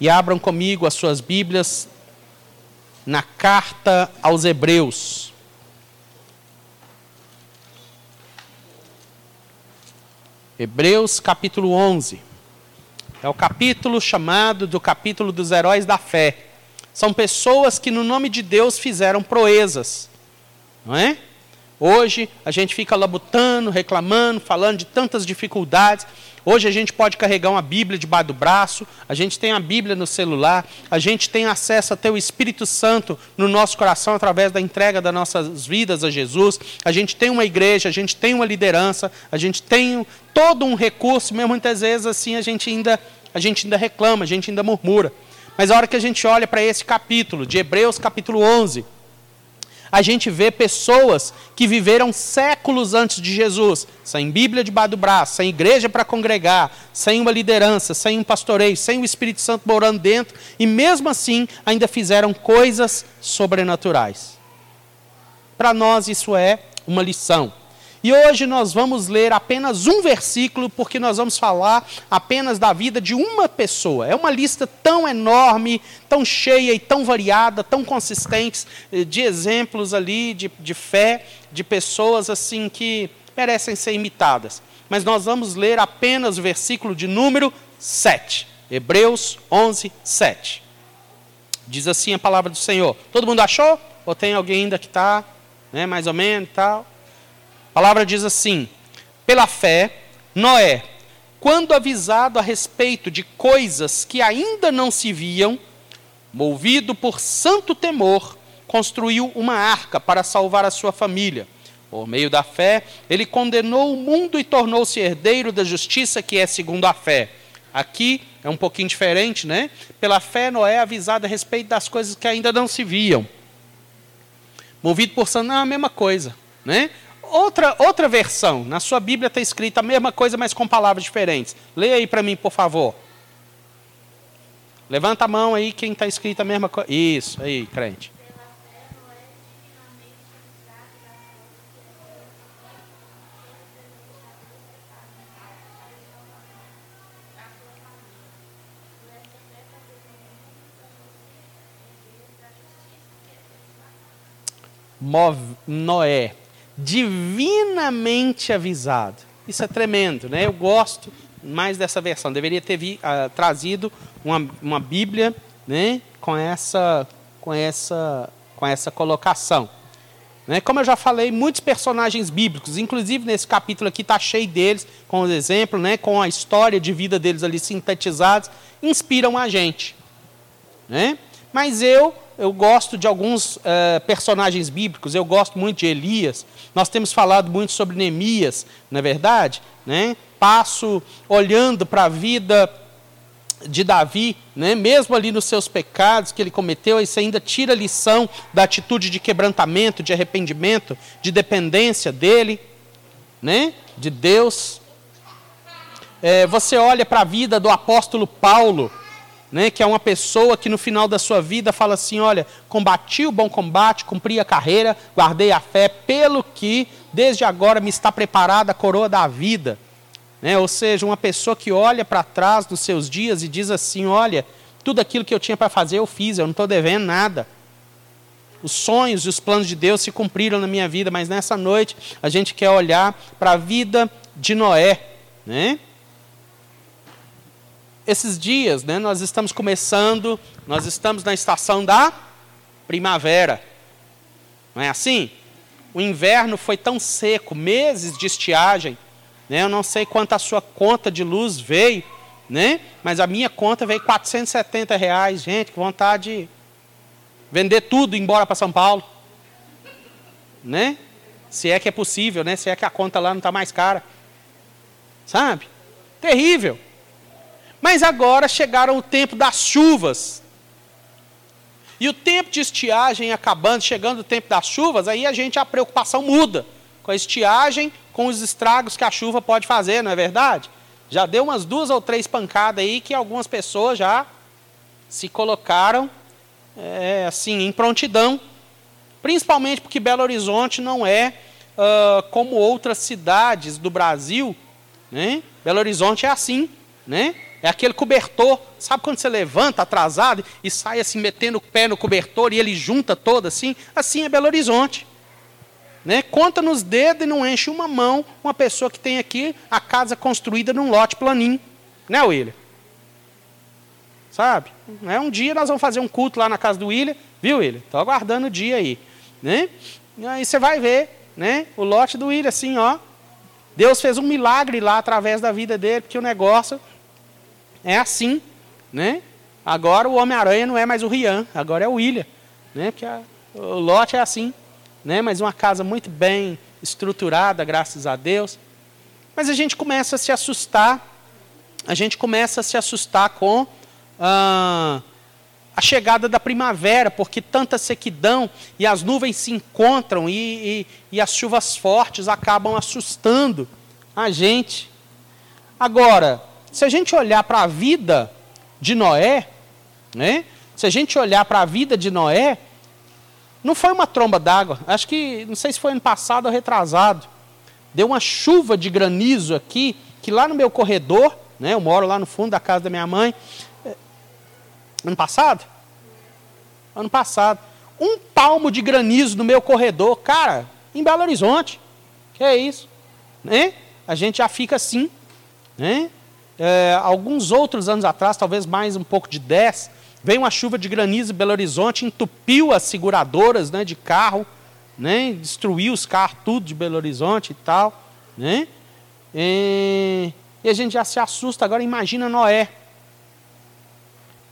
e abram comigo as suas Bíblias na carta aos Hebreus. Hebreus capítulo 11. É o capítulo chamado do capítulo dos heróis da fé. São pessoas que, no nome de Deus, fizeram proezas. Não é? Hoje a gente fica labutando, reclamando, falando de tantas dificuldades. Hoje a gente pode carregar uma Bíblia debaixo do braço, a gente tem a Bíblia no celular, a gente tem acesso a ter o Espírito Santo no nosso coração através da entrega das nossas vidas a Jesus. A gente tem uma igreja, a gente tem uma liderança, a gente tem todo um recurso, mesmo muitas vezes assim a gente ainda a gente ainda reclama, a gente ainda murmura. Mas a hora que a gente olha para esse capítulo de Hebreus capítulo 11, a gente vê pessoas que viveram séculos antes de Jesus, sem Bíblia debaixo do braço, sem igreja para congregar, sem uma liderança, sem um pastoreio, sem o Espírito Santo morando dentro, e mesmo assim ainda fizeram coisas sobrenaturais. Para nós isso é uma lição. E hoje nós vamos ler apenas um versículo, porque nós vamos falar apenas da vida de uma pessoa. É uma lista tão enorme, tão cheia e tão variada, tão consistente, eh, de exemplos ali de, de fé, de pessoas assim que merecem ser imitadas. Mas nós vamos ler apenas o versículo de número 7. Hebreus 11, 7. Diz assim a palavra do Senhor. Todo mundo achou? Ou tem alguém ainda que está, né, mais ou menos e tal? Palavra diz assim: pela fé, Noé, quando avisado a respeito de coisas que ainda não se viam, movido por santo temor, construiu uma arca para salvar a sua família. Por meio da fé, ele condenou o mundo e tornou-se herdeiro da justiça que é segundo a fé. Aqui é um pouquinho diferente, né? Pela fé, Noé é avisado a respeito das coisas que ainda não se viam. Movido por santo, não é a mesma coisa, né? Outra, outra versão, na sua Bíblia está escrita a mesma coisa, mas com palavras diferentes. Leia aí para mim, por favor. Levanta a mão aí quem está escrito a mesma coisa. Isso, aí, crente. Noé divinamente avisado. Isso é tremendo, né? Eu gosto mais dessa versão. Deveria ter vi, uh, trazido uma, uma Bíblia, né? Com essa, com essa, com essa colocação. Né? Como eu já falei, muitos personagens bíblicos, inclusive nesse capítulo aqui está cheio deles, com os exemplos, né? Com a história de vida deles ali sintetizados, inspiram a gente, né? Mas eu eu gosto de alguns uh, personagens bíblicos, eu gosto muito de Elias. Nós temos falado muito sobre Neemias, não é verdade? Né? Passo olhando para a vida de Davi, né? mesmo ali nos seus pecados que ele cometeu, isso ainda tira lição da atitude de quebrantamento, de arrependimento, de dependência dele, né? de Deus. É, você olha para a vida do apóstolo Paulo, né, que é uma pessoa que no final da sua vida fala assim: olha, combati o bom combate, cumpri a carreira, guardei a fé, pelo que desde agora me está preparada a coroa da vida. Né, ou seja, uma pessoa que olha para trás dos seus dias e diz assim: olha, tudo aquilo que eu tinha para fazer eu fiz, eu não estou devendo nada. Os sonhos e os planos de Deus se cumpriram na minha vida, mas nessa noite a gente quer olhar para a vida de Noé. Né? Esses dias, né, nós estamos começando, nós estamos na estação da primavera. Não é assim? O inverno foi tão seco, meses de estiagem. Né? Eu não sei quanto a sua conta de luz veio, né? mas a minha conta veio 470 reais. Gente, que vontade de vender tudo e ir embora para São Paulo. Né? Se é que é possível, né? se é que a conta lá não está mais cara. Sabe? Terrível. Mas agora chegaram o tempo das chuvas. E o tempo de estiagem acabando, chegando o tempo das chuvas, aí a gente a preocupação muda com a estiagem, com os estragos que a chuva pode fazer, não é verdade? Já deu umas duas ou três pancadas aí que algumas pessoas já se colocaram é, assim em prontidão, principalmente porque Belo Horizonte não é uh, como outras cidades do Brasil, né? Belo Horizonte é assim, né? É aquele cobertor. Sabe quando você levanta atrasado e sai assim metendo o pé no cobertor e ele junta todo assim? Assim é Belo Horizonte. Né? Conta nos dedos e não enche uma mão uma pessoa que tem aqui a casa construída num lote planinho. Né, William? Sabe? É um dia nós vamos fazer um culto lá na casa do William, viu, William? Estou aguardando o dia aí. Né? E aí você vai ver né? o lote do William, assim, ó. Deus fez um milagre lá através da vida dele, porque o negócio é assim, né? Agora o Homem-Aranha não é mais o Rian, agora é o William, né? Porque a, o lote é assim, né? Mas uma casa muito bem estruturada, graças a Deus. Mas a gente começa a se assustar, a gente começa a se assustar com ah, a chegada da primavera, porque tanta sequidão e as nuvens se encontram e, e, e as chuvas fortes acabam assustando a gente. Agora, se a gente olhar para a vida de Noé, né? Se a gente olhar para a vida de Noé, não foi uma tromba d'água. Acho que, não sei se foi ano passado ou retrasado. Deu uma chuva de granizo aqui, que lá no meu corredor, né? Eu moro lá no fundo da casa da minha mãe. Ano passado? Ano passado. Um palmo de granizo no meu corredor, cara, em Belo Horizonte. Que é isso? Né? A gente já fica assim, né? É, alguns outros anos atrás, talvez mais um pouco de 10, veio uma chuva de granizo em Belo Horizonte, entupiu as seguradoras né, de carro, né, destruiu os carros tudo de Belo Horizonte e tal. Né? E, e a gente já se assusta. Agora imagina Noé,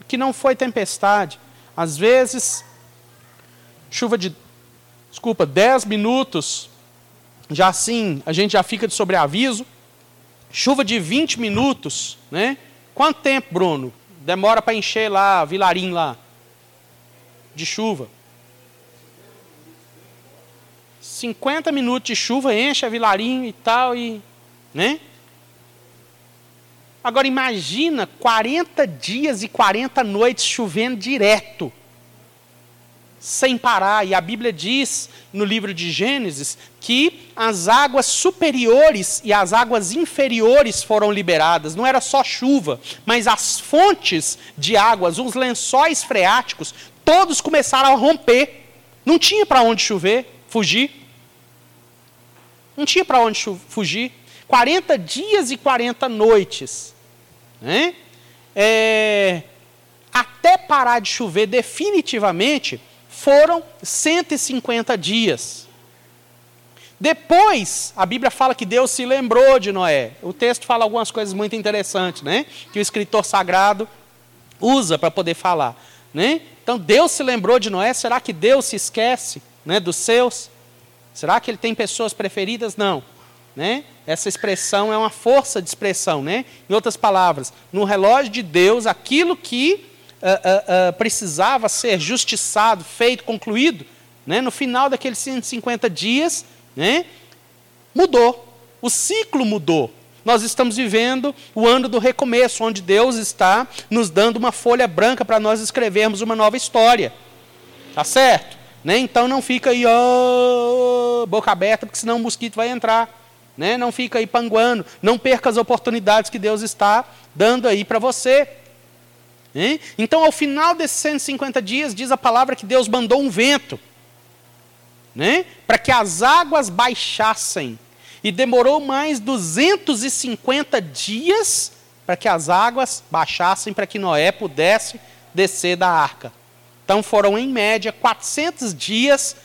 que não foi tempestade. Às vezes, chuva de, desculpa, 10 minutos, já assim, a gente já fica de sobreaviso. Chuva de 20 minutos, né? Quanto tempo, Bruno? Demora para encher lá, Vilarim lá, de chuva. 50 minutos de chuva, enche a Vilarim e tal, e, né? Agora imagina 40 dias e 40 noites chovendo direto sem parar. E a Bíblia diz no livro de Gênesis que as águas superiores e as águas inferiores foram liberadas. Não era só chuva, mas as fontes de águas, os lençóis freáticos, todos começaram a romper. Não tinha para onde chover, fugir. Não tinha para onde fugir. 40 dias e 40 noites. Né? É, até parar de chover definitivamente, foram 150 dias. Depois, a Bíblia fala que Deus se lembrou de Noé. O texto fala algumas coisas muito interessantes, né? Que o escritor sagrado usa para poder falar, né? Então, Deus se lembrou de Noé. Será que Deus se esquece, né, dos seus? Será que ele tem pessoas preferidas? Não, né? Essa expressão é uma força de expressão, né? Em outras palavras, no relógio de Deus, aquilo que uh, uh, precisava ser justiçado, feito, concluído, né, no final daqueles 150 dias, né, mudou. O ciclo mudou. Nós estamos vivendo o ano do recomeço, onde Deus está nos dando uma folha branca para nós escrevermos uma nova história. Tá certo? Né? Então não fica aí, oh, boca aberta, porque senão o mosquito vai entrar. Né? Não fica aí panguando. Não perca as oportunidades que Deus está dando aí para você. Hein? Então, ao final desses 150 dias, diz a palavra que Deus mandou um vento né? para que as águas baixassem. E demorou mais 250 dias para que as águas baixassem, para que Noé pudesse descer da arca. Então foram, em média, 400 dias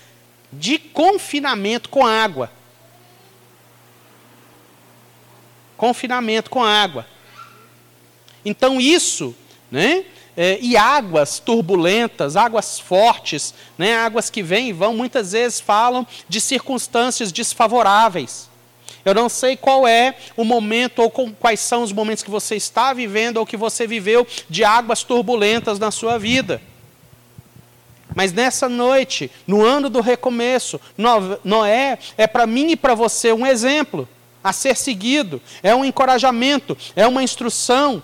de confinamento com água. Confinamento com água. Então isso né? É, e águas turbulentas, águas fortes, né? águas que vêm e vão, muitas vezes falam de circunstâncias desfavoráveis. Eu não sei qual é o momento ou quais são os momentos que você está vivendo ou que você viveu de águas turbulentas na sua vida. Mas nessa noite, no ano do recomeço, Noé é para mim e para você um exemplo a ser seguido, é um encorajamento, é uma instrução,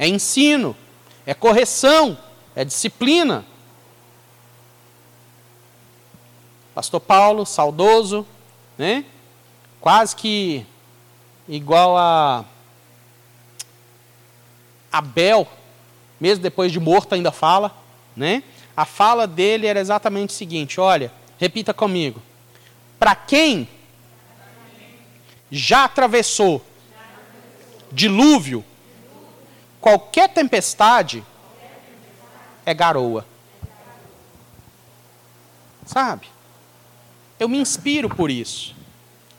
é ensino, é correção, é disciplina. Pastor Paulo, saudoso, né? quase que igual a Abel, mesmo depois de morto ainda fala, né? A fala dele era exatamente o seguinte, olha, repita comigo. Para quem já atravessou dilúvio, qualquer tempestade é garoa. Sabe? Eu me inspiro por isso.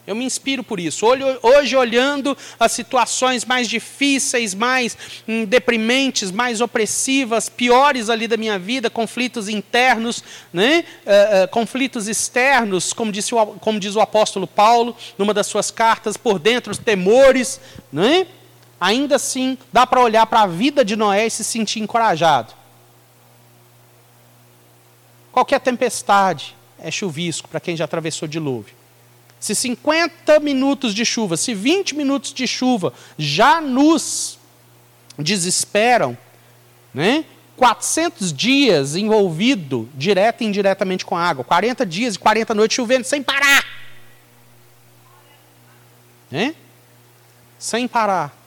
Eu me inspiro por isso. Hoje, olhando as situações mais difíceis, mais hum, deprimentes, mais opressivas, piores ali da minha vida, conflitos internos, né? Uh, uh, conflitos externos, como, disse o, como diz o apóstolo Paulo, numa das suas cartas, por dentro, os temores, né? Ainda assim, dá para olhar para a vida de Noé e se sentir encorajado. Qualquer tempestade é chuvisco para quem já atravessou dilúvio. Se 50 minutos de chuva, se 20 minutos de chuva já nos desesperam, né? 400 dias envolvido direto e indiretamente com a água, 40 dias e 40 noites chovendo sem parar. Né? Sem parar.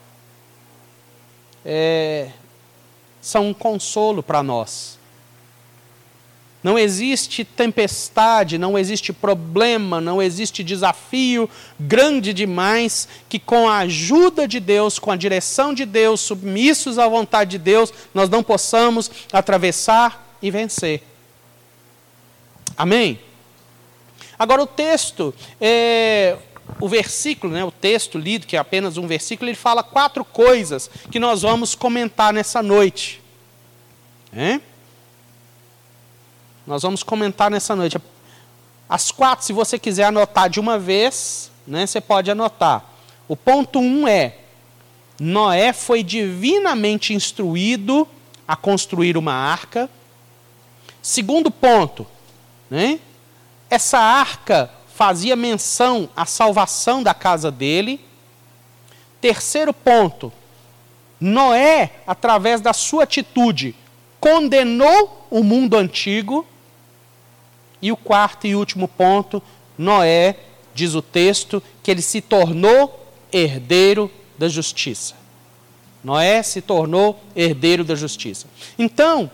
É, são um consolo para nós. Não existe tempestade, não existe problema, não existe desafio grande demais que, com a ajuda de Deus, com a direção de Deus, submissos à vontade de Deus, nós não possamos atravessar e vencer. Amém? Agora, o texto, é, o versículo, né, o texto lido, que é apenas um versículo, ele fala quatro coisas que nós vamos comentar nessa noite. É? Nós vamos comentar nessa noite. As quatro, se você quiser anotar de uma vez, né, você pode anotar. O ponto um é: Noé foi divinamente instruído a construir uma arca. Segundo ponto, né, essa arca fazia menção à salvação da casa dele. Terceiro ponto, Noé, através da sua atitude, condenou o mundo antigo. E o quarto e último ponto, Noé, diz o texto, que ele se tornou herdeiro da justiça. Noé se tornou herdeiro da justiça. Então,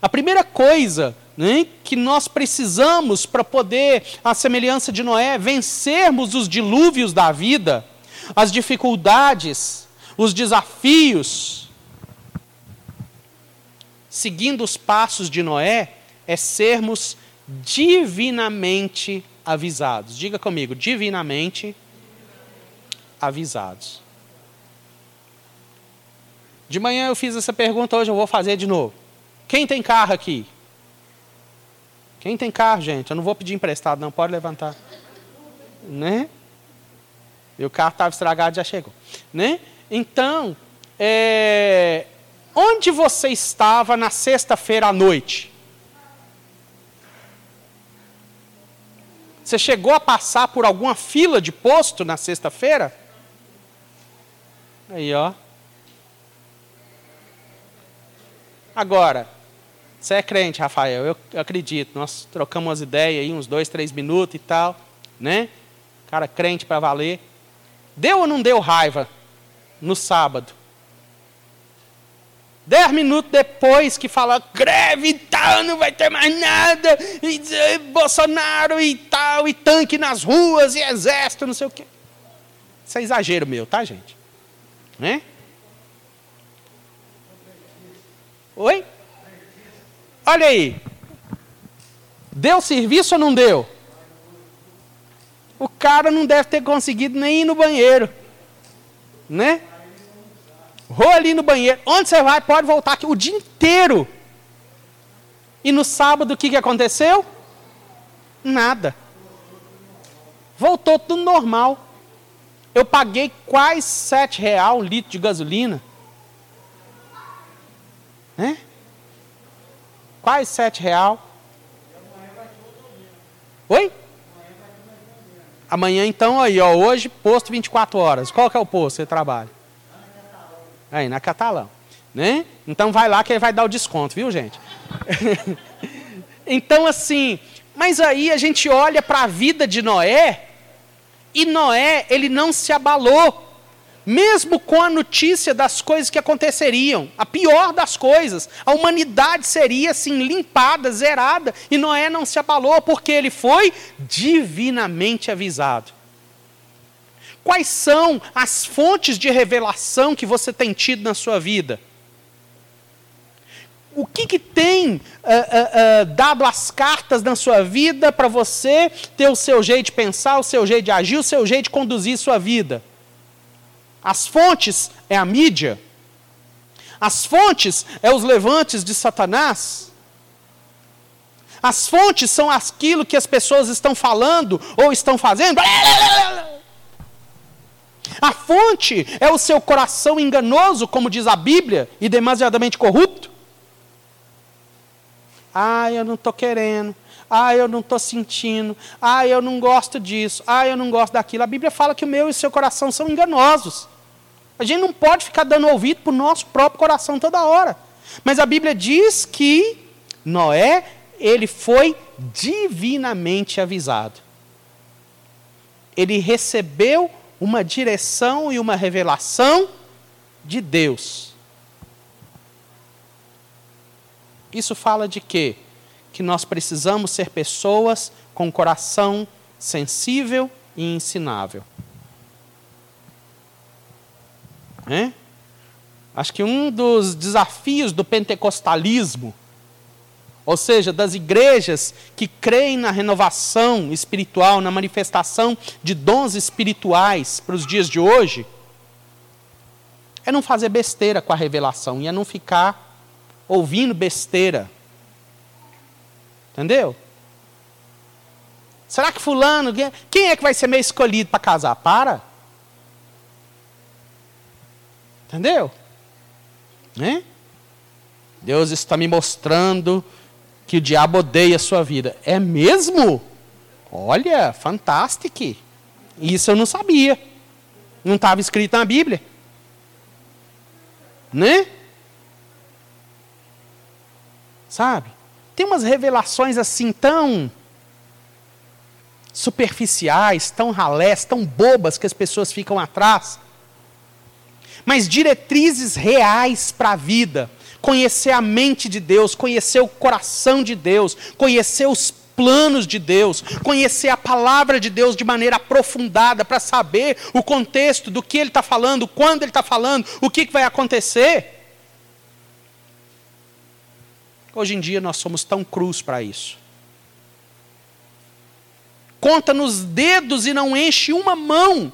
a primeira coisa né, que nós precisamos para poder, à semelhança de Noé, vencermos os dilúvios da vida, as dificuldades, os desafios, seguindo os passos de Noé, é sermos divinamente avisados. Diga comigo, divinamente avisados. De manhã eu fiz essa pergunta, hoje eu vou fazer de novo. Quem tem carro aqui? Quem tem carro, gente? Eu não vou pedir emprestado, não, pode levantar. Né? E o carro estava estragado, já chegou. Né? Então, é... onde você estava na sexta-feira à noite? Você chegou a passar por alguma fila de posto na sexta-feira? Aí, ó. Agora, você é crente, Rafael, eu, eu acredito. Nós trocamos umas ideias aí, uns dois, três minutos e tal, né? Cara, crente para valer. Deu ou não deu raiva no sábado? Dez minutos depois que fala greve e tal, não vai ter mais nada, e, e, Bolsonaro e tal, e tanque nas ruas, e exército, não sei o quê. Isso é exagero meu, tá, gente? Né? Oi? Olha aí. Deu serviço ou não deu? O cara não deve ter conseguido nem ir no banheiro. Né? Vou ali no banheiro. Onde você vai, pode voltar aqui o dia inteiro. E no sábado o que, que aconteceu? Nada. Voltou tudo normal. Eu paguei quase sete real um litro de gasolina. Né? Quase sete real. Oi? Amanhã então aí, ó, hoje posto 24 horas. Qual que é o posto que você trabalha? Aí, na Catalão. Né? Então vai lá que ele vai dar o desconto, viu, gente? então, assim, mas aí a gente olha para a vida de Noé E Noé, ele não se abalou. Mesmo com a notícia das coisas que aconteceriam, a pior das coisas, a humanidade seria assim limpada, zerada, e Noé não se abalou porque ele foi divinamente avisado. Quais são as fontes de revelação que você tem tido na sua vida? O que, que tem uh, uh, uh, dado as cartas na sua vida para você ter o seu jeito de pensar, o seu jeito de agir, o seu jeito de conduzir sua vida? As fontes é a mídia. As fontes é os levantes de Satanás. As fontes são aquilo que as pessoas estão falando ou estão fazendo. A fonte é o seu coração enganoso, como diz a Bíblia, e demasiadamente corrupto. Ah, eu não estou querendo. Ah, eu não estou sentindo. Ah, eu não gosto disso. Ah, eu não gosto daquilo. A Bíblia fala que o meu e o seu coração são enganosos. A gente não pode ficar dando ouvido para o nosso próprio coração toda hora. Mas a Bíblia diz que Noé, ele foi divinamente avisado. Ele recebeu uma direção e uma revelação de Deus. Isso fala de quê? Que nós precisamos ser pessoas com coração sensível e ensinável. É? Acho que um dos desafios do pentecostalismo, ou seja, das igrejas que creem na renovação espiritual, na manifestação de dons espirituais para os dias de hoje, é não fazer besteira com a revelação e é não ficar ouvindo besteira. Entendeu? Será que fulano, quem é que vai ser meio escolhido para casar? Para. Entendeu? Né? Deus está me mostrando que o diabo odeia a sua vida. É mesmo? Olha, fantástico. Isso eu não sabia. Não estava escrito na Bíblia. Né? Sabe? Tem umas revelações assim tão superficiais, tão ralés, tão bobas que as pessoas ficam atrás. Mas diretrizes reais para a vida. Conhecer a mente de Deus, conhecer o coração de Deus, conhecer os planos de Deus, conhecer a palavra de Deus de maneira aprofundada para saber o contexto do que ele está falando, quando ele está falando, o que, que vai acontecer. Hoje em dia nós somos tão cruz para isso. Conta nos dedos e não enche uma mão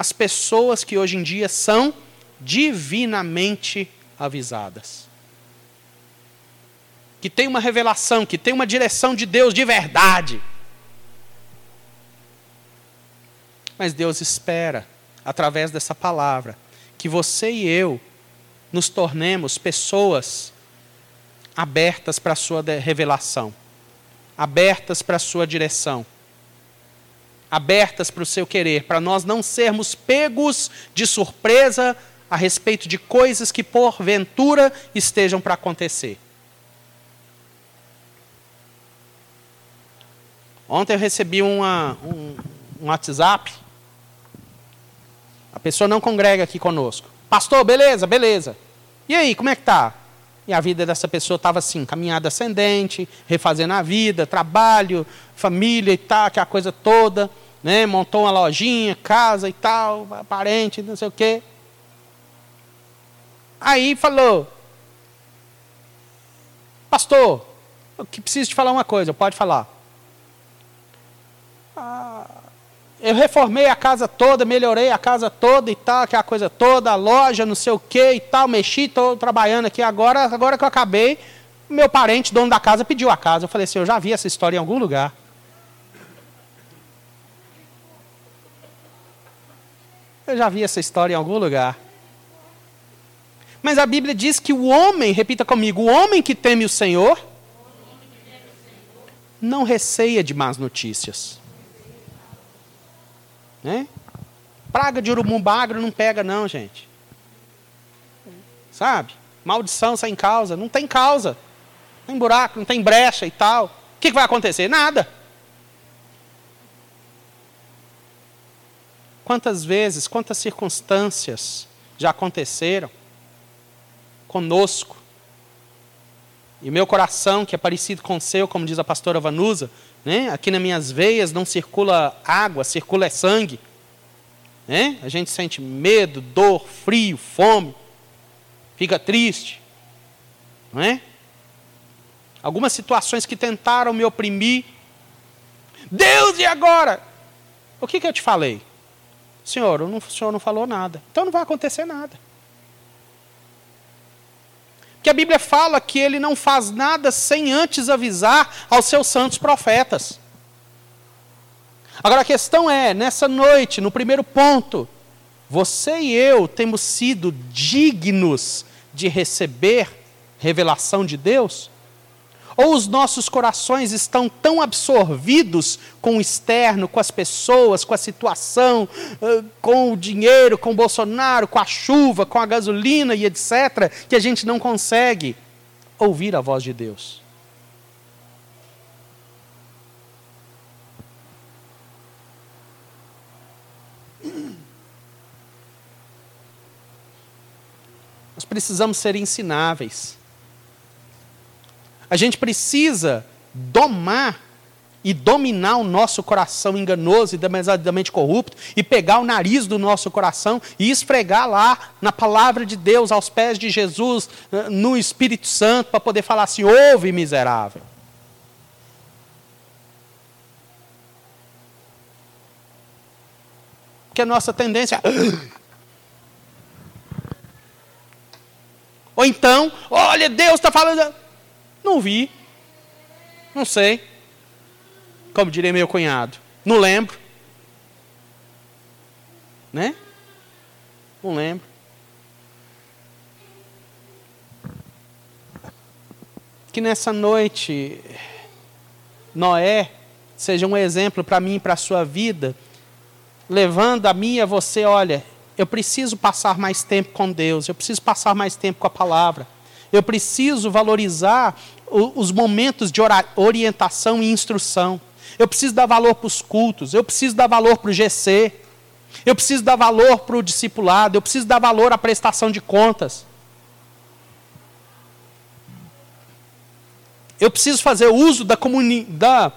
as pessoas que hoje em dia são divinamente avisadas. Que tem uma revelação, que tem uma direção de Deus de verdade. Mas Deus espera, através dessa palavra, que você e eu nos tornemos pessoas abertas para a sua revelação, abertas para a sua direção, abertas para o seu querer, para nós não sermos pegos de surpresa a respeito de coisas que porventura estejam para acontecer. Ontem eu recebi uma, um, um WhatsApp. A pessoa não congrega aqui conosco. Pastor, beleza, beleza. E aí, como é que tá? E a vida dessa pessoa estava assim, caminhada ascendente, refazendo a vida, trabalho, família e tal, aquela coisa toda. Né? Montou uma lojinha, casa e tal, parente, não sei o quê. Aí falou, pastor, eu preciso te falar uma coisa, pode falar. Ah, eu reformei a casa toda, melhorei a casa toda e tal, aquela coisa toda, a loja, não sei o que e tal, mexi, estou trabalhando aqui agora, agora que eu acabei, meu parente, dono da casa, pediu a casa. Eu falei assim, eu já vi essa história em algum lugar. Eu já vi essa história em algum lugar. Mas a Bíblia diz que o homem, repita comigo, o homem que teme o Senhor, não receia de más notícias. Né? Praga de urubu bagro não pega, não, gente. Sabe? Maldição sem causa. Não tem causa. Não tem buraco, não tem brecha e tal. O que, que vai acontecer? Nada. quantas vezes, quantas circunstâncias já aconteceram conosco. E meu coração, que é parecido com o seu, como diz a pastora Vanusa, né? aqui nas minhas veias não circula água, circula é sangue. Né? A gente sente medo, dor, frio, fome, fica triste. Não é? Algumas situações que tentaram me oprimir. Deus, e agora? O que, que eu te falei? Senhor, não, o senhor não falou nada. Então não vai acontecer nada. Que a Bíblia fala que ele não faz nada sem antes avisar aos seus santos profetas. Agora a questão é, nessa noite, no primeiro ponto, você e eu temos sido dignos de receber revelação de Deus? Ou os nossos corações estão tão absorvidos com o externo, com as pessoas, com a situação, com o dinheiro, com o Bolsonaro, com a chuva, com a gasolina e etc., que a gente não consegue ouvir a voz de Deus? Nós precisamos ser ensináveis. A gente precisa domar e dominar o nosso coração enganoso e demasiadamente corrupto e pegar o nariz do nosso coração e esfregar lá na palavra de Deus, aos pés de Jesus, no Espírito Santo, para poder falar assim: ouve, miserável. Porque a nossa tendência. Ou então, olha, Deus está falando. Não vi. Não sei. Como diria meu cunhado. Não lembro. Né? Não lembro. Que nessa noite, Noé seja um exemplo para mim e para a sua vida, levando a mim e a você, olha, eu preciso passar mais tempo com Deus, eu preciso passar mais tempo com a palavra. Eu preciso valorizar os momentos de orientação e instrução. Eu preciso dar valor para os cultos, eu preciso dar valor para o GC, eu preciso dar valor para o discipulado, eu preciso dar valor à prestação de contas. Eu preciso fazer uso da, comuni da,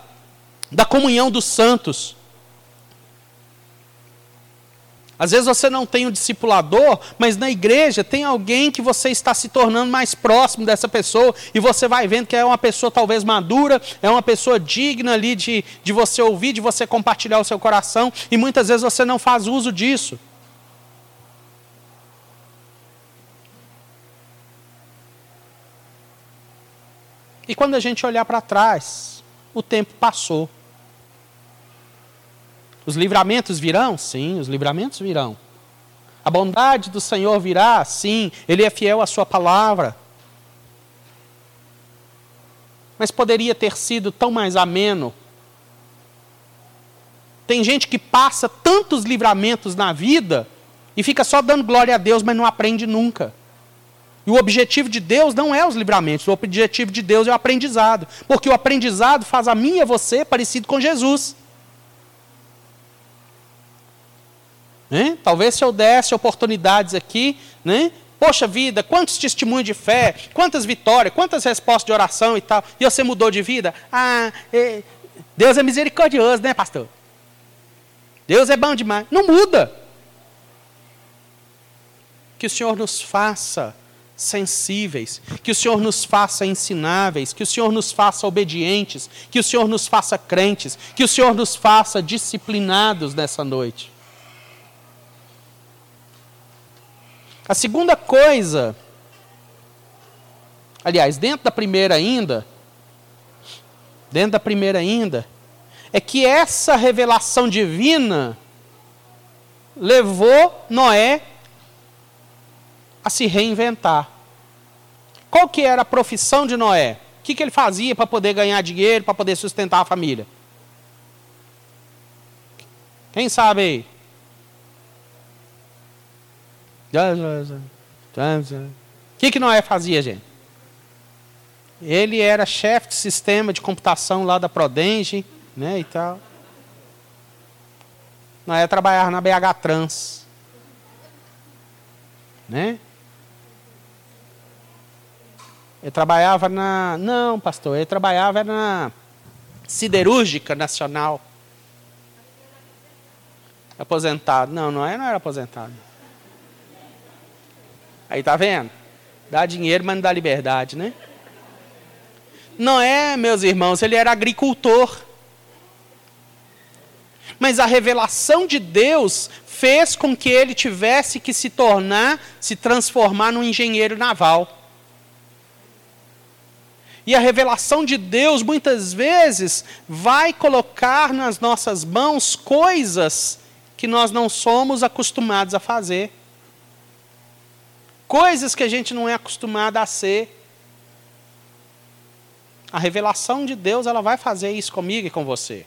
da comunhão dos santos. Às vezes você não tem um discipulador, mas na igreja tem alguém que você está se tornando mais próximo dessa pessoa e você vai vendo que é uma pessoa talvez madura, é uma pessoa digna ali de, de você ouvir, de você compartilhar o seu coração e muitas vezes você não faz uso disso. E quando a gente olhar para trás, o tempo passou. Os livramentos virão? Sim, os livramentos virão. A bondade do Senhor virá? Sim, Ele é fiel à Sua palavra. Mas poderia ter sido tão mais ameno. Tem gente que passa tantos livramentos na vida e fica só dando glória a Deus, mas não aprende nunca. E o objetivo de Deus não é os livramentos, o objetivo de Deus é o aprendizado. Porque o aprendizado faz a mim e a você parecido com Jesus. Né? Talvez se eu desse oportunidades aqui, né? Poxa vida, quantos testemunhos de fé, quantas vitórias, quantas respostas de oração e tal, e você mudou de vida? Ah, é, Deus é misericordioso, né, pastor? Deus é bom demais. Não muda. Que o Senhor nos faça sensíveis, que o Senhor nos faça ensináveis, que o Senhor nos faça obedientes, que o Senhor nos faça crentes, que o Senhor nos faça disciplinados nessa noite. A segunda coisa, aliás, dentro da primeira ainda, dentro da primeira ainda, é que essa revelação divina levou Noé a se reinventar. Qual que era a profissão de Noé? O que, que ele fazia para poder ganhar dinheiro, para poder sustentar a família? Quem sabe aí? O que, que Noé fazia, gente? Ele era chefe de sistema de computação lá da Prodenge, né, e tal. Noé trabalhava na BH Trans. Né? Ele trabalhava na. Não, pastor, ele trabalhava na Siderúrgica Nacional. Aposentado. Não, não não era aposentado. Aí tá vendo? Dá dinheiro, mas não dá liberdade, né? Não é, meus irmãos, ele era agricultor. Mas a revelação de Deus fez com que ele tivesse que se tornar, se transformar num engenheiro naval. E a revelação de Deus muitas vezes vai colocar nas nossas mãos coisas que nós não somos acostumados a fazer. Coisas que a gente não é acostumado a ser. A revelação de Deus, ela vai fazer isso comigo e com você.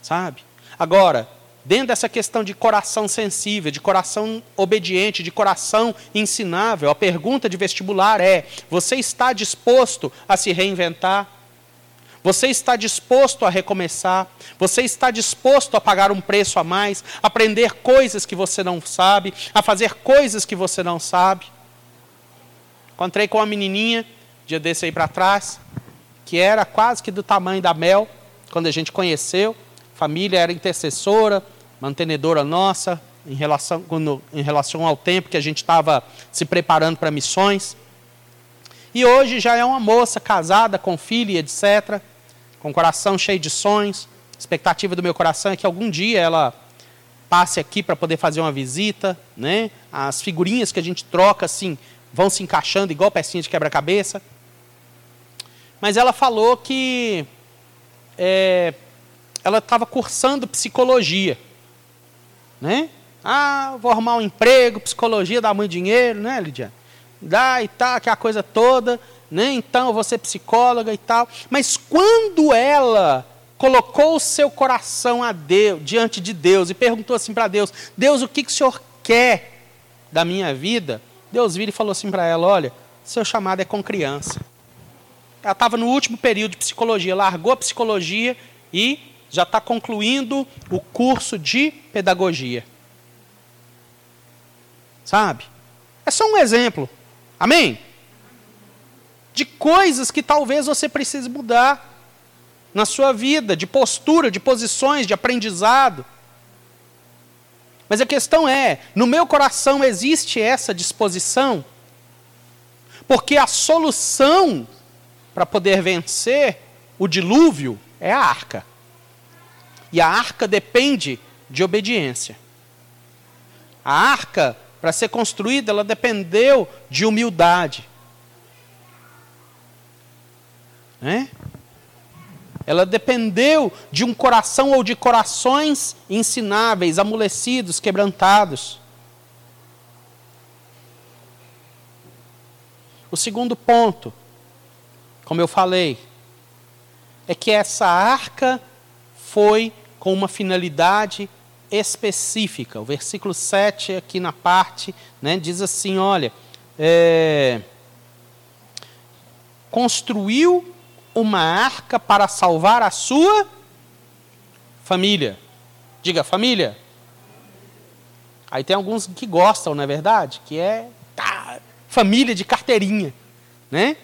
Sabe? Agora, dentro dessa questão de coração sensível, de coração obediente, de coração ensinável, a pergunta de vestibular é: você está disposto a se reinventar? Você está disposto a recomeçar? Você está disposto a pagar um preço a mais, aprender coisas que você não sabe, a fazer coisas que você não sabe? Encontrei com uma menininha, dia desse aí para trás, que era quase que do tamanho da Mel, quando a gente conheceu. Família era intercessora, mantenedora nossa, em relação, em relação ao tempo que a gente estava se preparando para missões. E hoje já é uma moça casada, com filho etc., com o coração cheio de sonhos. A expectativa do meu coração é que algum dia ela passe aqui para poder fazer uma visita. Né? As figurinhas que a gente troca assim vão se encaixando igual pecinha de quebra-cabeça. Mas ela falou que é, ela estava cursando psicologia né? Ah, vou arrumar um emprego, psicologia dá muito dinheiro, né, Lidia? Dá e tal, aquela coisa toda, né? Então eu vou ser psicóloga e tal. Mas quando ela colocou o seu coração a Deus, diante de Deus e perguntou assim para Deus: Deus, o que, que o senhor quer da minha vida? Deus vira e falou assim para ela: Olha, seu chamado é com criança. Ela estava no último período de psicologia, largou a psicologia e já está concluindo o curso de pedagogia. Sabe? É só um exemplo. Amém? De coisas que talvez você precise mudar na sua vida, de postura, de posições, de aprendizado. Mas a questão é: no meu coração existe essa disposição? Porque a solução para poder vencer o dilúvio é a arca. E a arca depende de obediência. A arca, para ser construída, ela dependeu de humildade. Né? Ela dependeu de um coração ou de corações ensináveis, amolecidos, quebrantados. O segundo ponto, como eu falei, é que essa arca foi com uma finalidade específica. O versículo 7, aqui na parte, né, diz assim: olha, é, construiu uma arca para salvar a sua família. Diga, família. Aí tem alguns que gostam, não é verdade? Que é tá, família de carteirinha, né?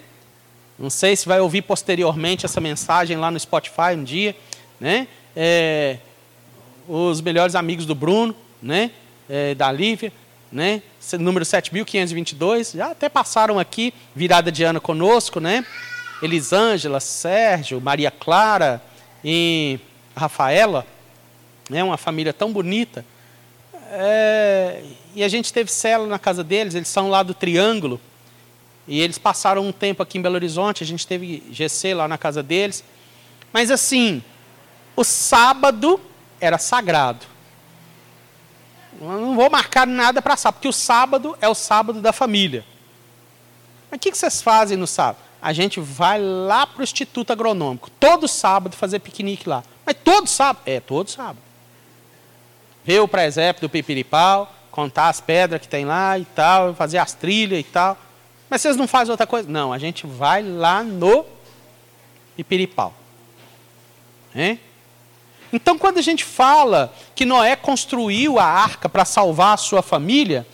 Não sei se vai ouvir posteriormente essa mensagem lá no Spotify um dia, né? é, os melhores amigos do Bruno, né? É, da Lívia, né? Número 7522, já até passaram aqui, virada de ano conosco, né? Elisângela, Sérgio, Maria Clara e Rafaela, né? Uma família tão bonita. É, e a gente teve célula na casa deles, eles são lá do Triângulo. E eles passaram um tempo aqui em Belo Horizonte, a gente teve GC lá na casa deles. Mas assim, o sábado era sagrado. Eu não vou marcar nada para sábado, porque o sábado é o sábado da família. Mas o que vocês fazem no sábado? A gente vai lá para o Instituto Agronômico, todo sábado, fazer piquenique lá. Mas todo sábado? É, todo sábado. Ver o presépio do Pipiripau, contar as pedras que tem lá e tal, fazer as trilhas e tal. Mas vocês não fazem outra coisa? Não, a gente vai lá no Pipiripau. Hein? Então, quando a gente fala que Noé construiu a arca para salvar a sua família,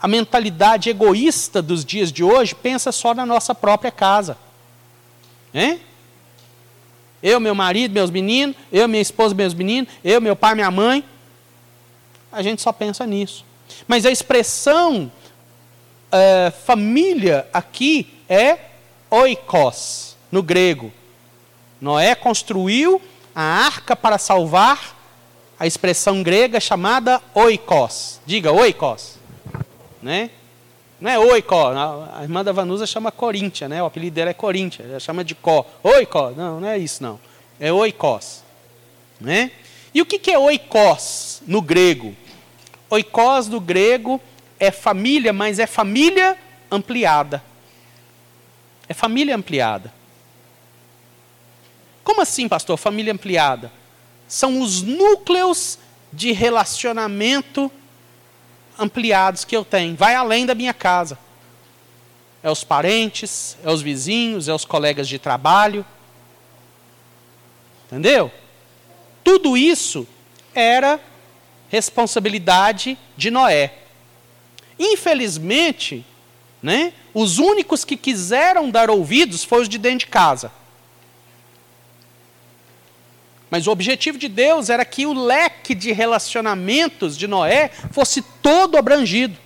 a mentalidade egoísta dos dias de hoje pensa só na nossa própria casa. Hein? Eu, meu marido, meus meninos, eu, minha esposa, meus meninos, eu, meu pai, minha mãe. A gente só pensa nisso. Mas a expressão é, família aqui é oikos, no grego. Noé construiu a arca para salvar a expressão grega chamada oikos. Diga oikos. Né? Não é oikó, a irmã da Vanusa chama Coríntia, né? o apelido dela é Coríntia, ela chama de Có. Oikó, não, não é isso não. É oikos. Né? E o que é oikos no grego? Oikos no grego é família, mas é família ampliada. É família ampliada. Como assim, pastor? Família ampliada? São os núcleos de relacionamento ampliados que eu tenho. Vai além da minha casa. É os parentes, é os vizinhos, é os colegas de trabalho. Entendeu? Tudo isso era responsabilidade de Noé. Infelizmente, né, os únicos que quiseram dar ouvidos foram os de dentro de casa. Mas o objetivo de Deus era que o leque de relacionamentos de Noé fosse todo abrangido.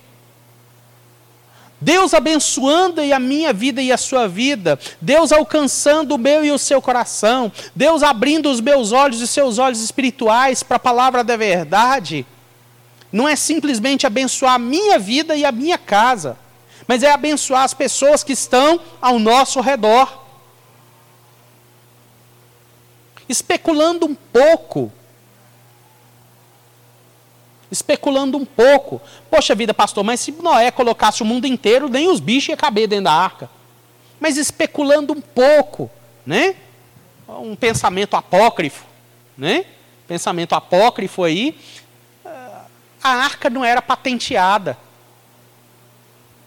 Deus abençoando a minha vida e a sua vida, Deus alcançando o meu e o seu coração, Deus abrindo os meus olhos e seus olhos espirituais para a palavra da verdade, não é simplesmente abençoar a minha vida e a minha casa, mas é abençoar as pessoas que estão ao nosso redor especulando um pouco. Especulando um pouco. Poxa vida, pastor, mas se Noé colocasse o mundo inteiro, nem os bichos iam caber dentro da arca. Mas especulando um pouco, né? Um pensamento apócrifo, né? Pensamento apócrifo aí. A arca não era patenteada.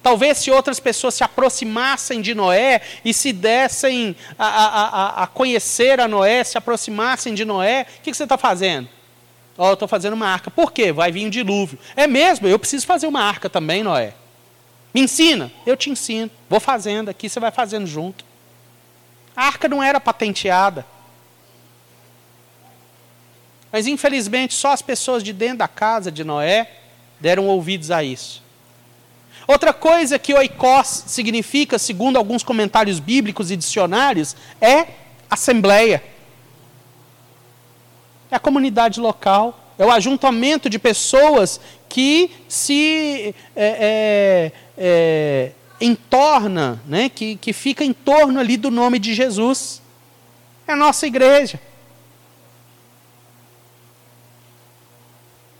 Talvez se outras pessoas se aproximassem de Noé e se dessem a, a, a, conhecer a Noé, se aproximassem de Noé, o que, que você está fazendo? Oh, eu estou fazendo uma arca. Por quê? Vai vir um dilúvio. É mesmo, eu preciso fazer uma arca também, Noé. Me ensina? Eu te ensino. Vou fazendo aqui, você vai fazendo junto. A arca não era patenteada. Mas infelizmente só as pessoas de dentro da casa de Noé deram ouvidos a isso. Outra coisa que oikos significa, segundo alguns comentários bíblicos e dicionários, é assembleia. É a comunidade local, é o ajuntamento de pessoas que se é, é, é, entorna, né, que, que fica em torno ali do nome de Jesus. É a nossa igreja.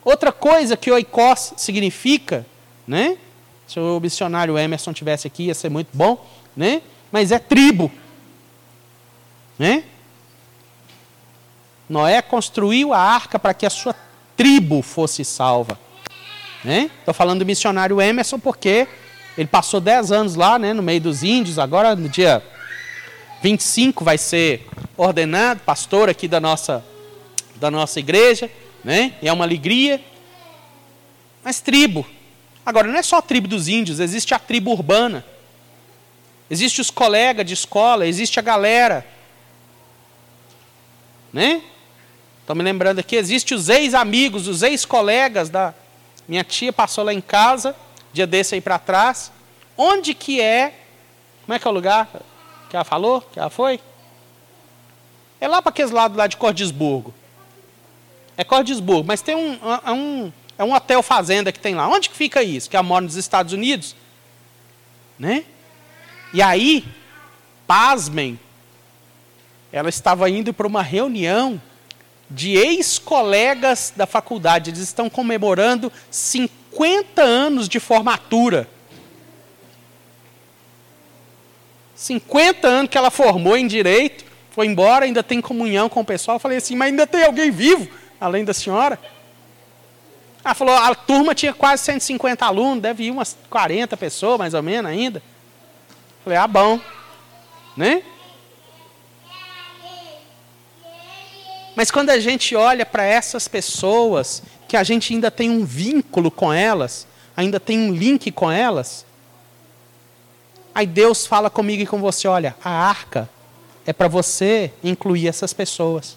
Outra coisa que oikos significa, né, se o missionário Emerson tivesse aqui, ia ser muito bom, né? Mas é tribo, né? Noé construiu a arca para que a sua tribo fosse salva. Né? Estou falando do missionário Emerson porque ele passou 10 anos lá, né, no meio dos índios, agora no dia 25 vai ser ordenado pastor aqui da nossa, da nossa igreja, né? E é uma alegria. Mas tribo, Agora, não é só a tribo dos índios, existe a tribo urbana. Existe os colegas de escola, existe a galera. Né? Estou me lembrando aqui, existe os ex-amigos, os ex-colegas da minha tia passou lá em casa, dia desse aí para trás. Onde que é? Como é que é o lugar que ela falou? Que ela foi? É lá para aqueles lados lá de Cordisburgo. É Cordisburgo, mas tem um, um, é um hotel fazenda que tem lá. Onde que fica isso? Que ela mora nos Estados Unidos? Né? E aí, pasmem, ela estava indo para uma reunião de ex-colegas da faculdade. Eles estão comemorando 50 anos de formatura. 50 anos que ela formou em direito, foi embora, ainda tem comunhão com o pessoal. Eu falei assim, mas ainda tem alguém vivo, além da senhora? Ela falou, a turma tinha quase 150 alunos, deve ir umas 40 pessoas, mais ou menos, ainda. Falei, ah, bom. Né? Mas quando a gente olha para essas pessoas, que a gente ainda tem um vínculo com elas, ainda tem um link com elas, aí Deus fala comigo e com você: olha, a arca é para você incluir essas pessoas.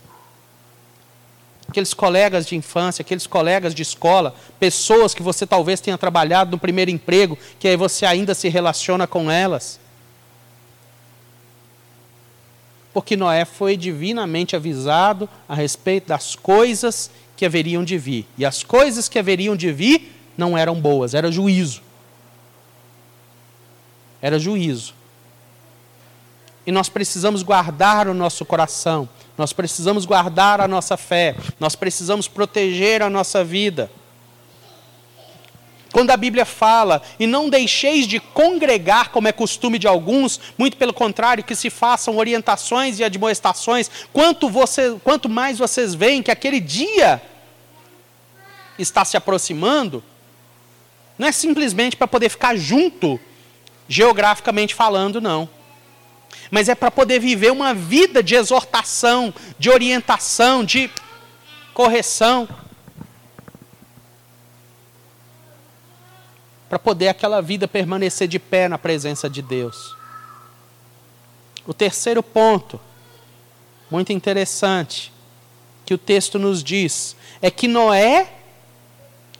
Aqueles colegas de infância, aqueles colegas de escola, pessoas que você talvez tenha trabalhado no primeiro emprego, que aí você ainda se relaciona com elas. porque Noé foi divinamente avisado a respeito das coisas que haveriam de vir. E as coisas que haveriam de vir não eram boas, era juízo. Era juízo. E nós precisamos guardar o nosso coração, nós precisamos guardar a nossa fé, nós precisamos proteger a nossa vida. Quando a Bíblia fala, e não deixeis de congregar, como é costume de alguns, muito pelo contrário, que se façam orientações e admoestações, quanto, você, quanto mais vocês veem que aquele dia está se aproximando, não é simplesmente para poder ficar junto, geograficamente falando, não. Mas é para poder viver uma vida de exortação, de orientação, de correção. para poder aquela vida permanecer de pé na presença de Deus. O terceiro ponto, muito interessante, que o texto nos diz, é que Noé,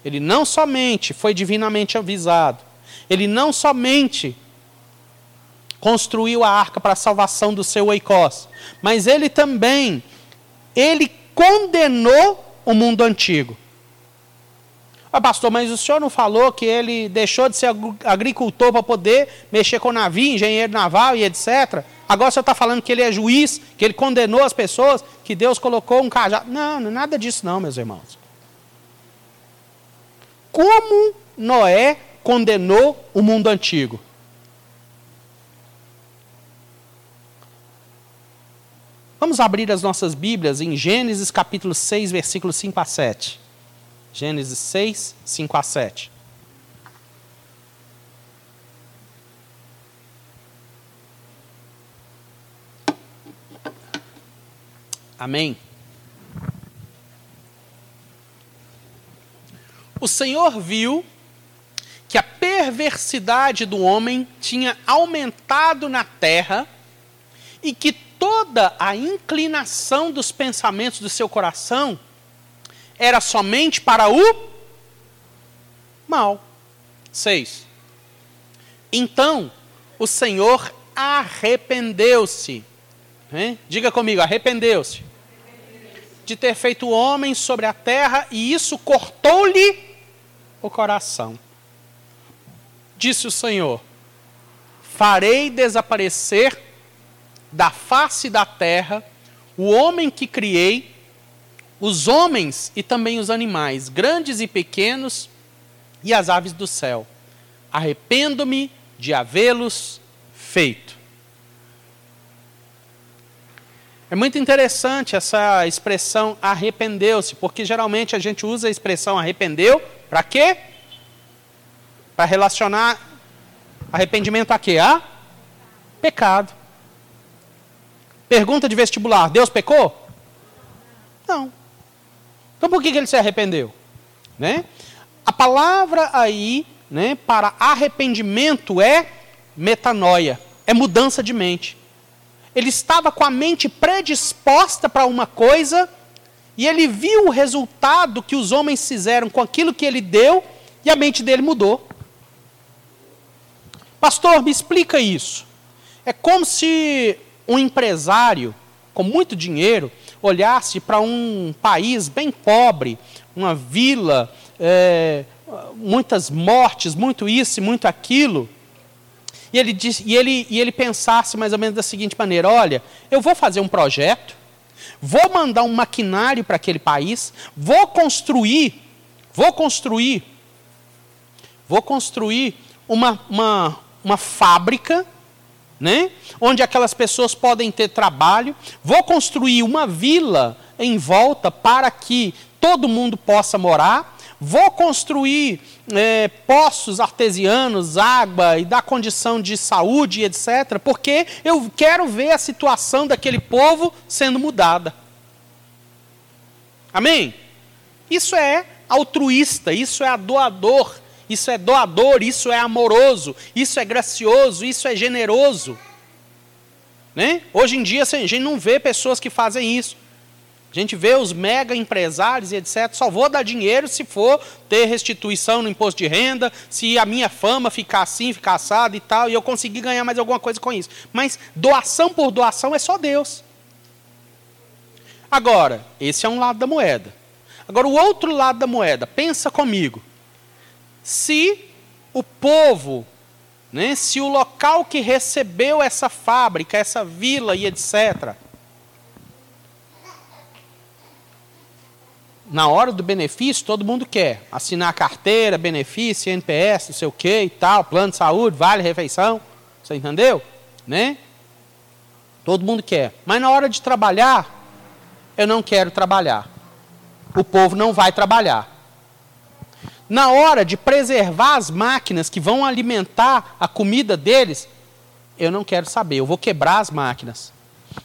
ele não somente foi divinamente avisado, ele não somente construiu a arca para a salvação do seu oikos, mas ele também, ele condenou o mundo antigo. Ah, pastor, mas o senhor não falou que ele deixou de ser agricultor para poder mexer com navio, engenheiro naval e etc. Agora o senhor está falando que ele é juiz, que ele condenou as pessoas, que Deus colocou um cajado. Não, é nada disso não, meus irmãos. Como Noé condenou o mundo antigo? Vamos abrir as nossas Bíblias em Gênesis capítulo 6, versículos 5 a 7. Gênesis 6, 5 a 7. Amém? O Senhor viu que a perversidade do homem tinha aumentado na terra e que toda a inclinação dos pensamentos do seu coração era somente para o mal. 6. Então o Senhor arrependeu-se. Diga comigo, arrependeu-se. De ter feito homem sobre a terra e isso cortou-lhe o coração. Disse o Senhor: Farei desaparecer da face da terra o homem que criei os homens e também os animais, grandes e pequenos, e as aves do céu. Arrependo-me de havê-los feito. É muito interessante essa expressão arrependeu-se, porque geralmente a gente usa a expressão arrependeu para quê? Para relacionar arrependimento a quê? A pecado. Pergunta de vestibular: Deus pecou? Não. Então por que, ele se arrependeu? Né? A palavra aí né, para arrependimento é metanoia, é mudança de mente. Ele estava com a mente predisposta para uma coisa e ele viu o resultado que os homens fizeram com aquilo que ele deu e a mente dele mudou. Pastor, me explica isso. É como se um empresário com muito dinheiro olhasse para um país bem pobre, uma vila, é, muitas mortes, muito isso e muito aquilo, e ele, disse, e, ele, e ele pensasse mais ou menos da seguinte maneira: olha, eu vou fazer um projeto, vou mandar um maquinário para aquele país, vou construir, vou construir, vou construir uma, uma, uma fábrica né? onde aquelas pessoas podem ter trabalho. Vou construir uma vila em volta para que todo mundo possa morar. Vou construir é, poços artesianos, água e dar condição de saúde, etc., porque eu quero ver a situação daquele povo sendo mudada. Amém? Isso é altruísta, isso é doador, isso é doador, isso é amoroso, isso é gracioso, isso é generoso. Né? Hoje em dia, assim, a gente não vê pessoas que fazem isso. A gente vê os mega empresários e etc. Só vou dar dinheiro se for ter restituição no imposto de renda, se a minha fama ficar assim, ficar assado e tal, e eu conseguir ganhar mais alguma coisa com isso. Mas doação por doação é só Deus. Agora, esse é um lado da moeda. Agora, o outro lado da moeda, pensa comigo. Se o povo, né, se o local que recebeu essa fábrica, essa vila e etc., na hora do benefício, todo mundo quer assinar a carteira, benefício, NPS, não sei o que e tal, plano de saúde, vale refeição. Você entendeu? Né? Todo mundo quer. Mas na hora de trabalhar, eu não quero trabalhar. O povo não vai trabalhar. Na hora de preservar as máquinas que vão alimentar a comida deles, eu não quero saber, eu vou quebrar as máquinas.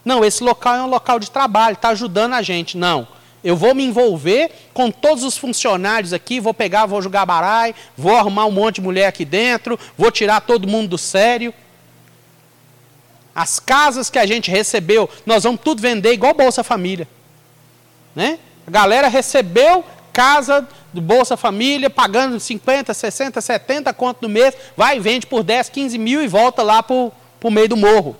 Não, esse local é um local de trabalho, está ajudando a gente. Não. Eu vou me envolver com todos os funcionários aqui, vou pegar, vou jogar barai, vou arrumar um monte de mulher aqui dentro, vou tirar todo mundo do sério. As casas que a gente recebeu, nós vamos tudo vender igual Bolsa Família. Né? A galera recebeu casa do Bolsa Família, pagando 50, 60, 70 conto no mês, vai e vende por 10, 15 mil e volta lá para o meio do morro.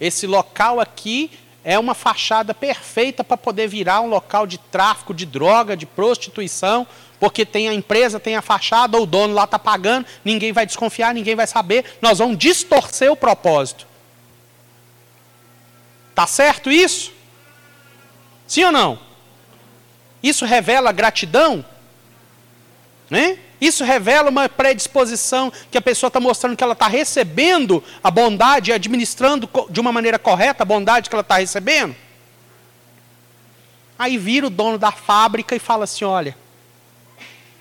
Esse local aqui é uma fachada perfeita para poder virar um local de tráfico de droga, de prostituição, porque tem a empresa, tem a fachada, o dono lá está pagando, ninguém vai desconfiar, ninguém vai saber, nós vamos distorcer o propósito. Tá certo isso? Sim ou não? Isso revela gratidão? Né? Isso revela uma predisposição que a pessoa está mostrando que ela está recebendo a bondade, administrando de uma maneira correta a bondade que ela está recebendo. Aí vira o dono da fábrica e fala assim: olha,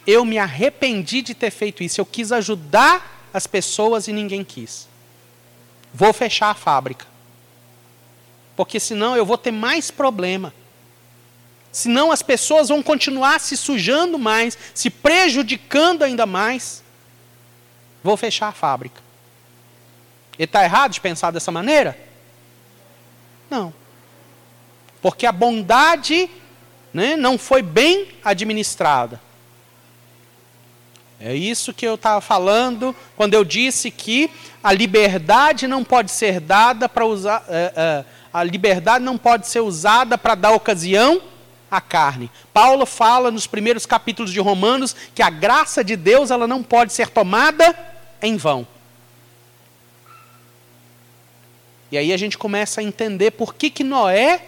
eu me arrependi de ter feito isso, eu quis ajudar as pessoas e ninguém quis. Vou fechar a fábrica. Porque senão eu vou ter mais problema. Senão as pessoas vão continuar se sujando mais, se prejudicando ainda mais. Vou fechar a fábrica. Ele está errado de pensar dessa maneira? Não. Porque a bondade né, não foi bem administrada. É isso que eu estava falando quando eu disse que a liberdade não pode ser dada para usar. É, é, a liberdade não pode ser usada para dar ocasião a carne. Paulo fala nos primeiros capítulos de Romanos que a graça de Deus ela não pode ser tomada em vão. E aí a gente começa a entender por que, que Noé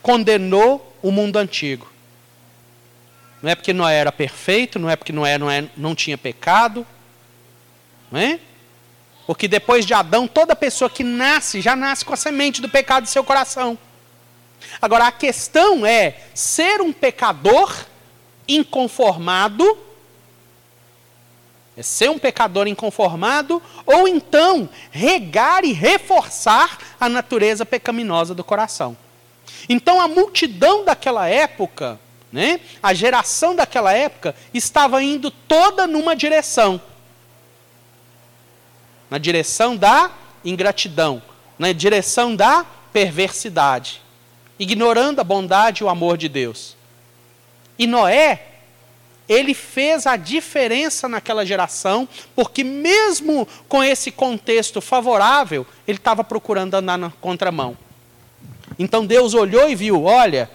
condenou o mundo antigo. Não é porque Noé era perfeito, não é porque Noé não, é, não tinha pecado, não é? Porque depois de Adão, toda pessoa que nasce já nasce com a semente do pecado em seu coração. Agora, a questão é ser um pecador inconformado, é ser um pecador inconformado, ou então regar e reforçar a natureza pecaminosa do coração. Então, a multidão daquela época, né, a geração daquela época, estava indo toda numa direção na direção da ingratidão, na direção da perversidade ignorando a bondade e o amor de Deus. E Noé, ele fez a diferença naquela geração, porque mesmo com esse contexto favorável, ele estava procurando andar na contramão. Então Deus olhou e viu: olha,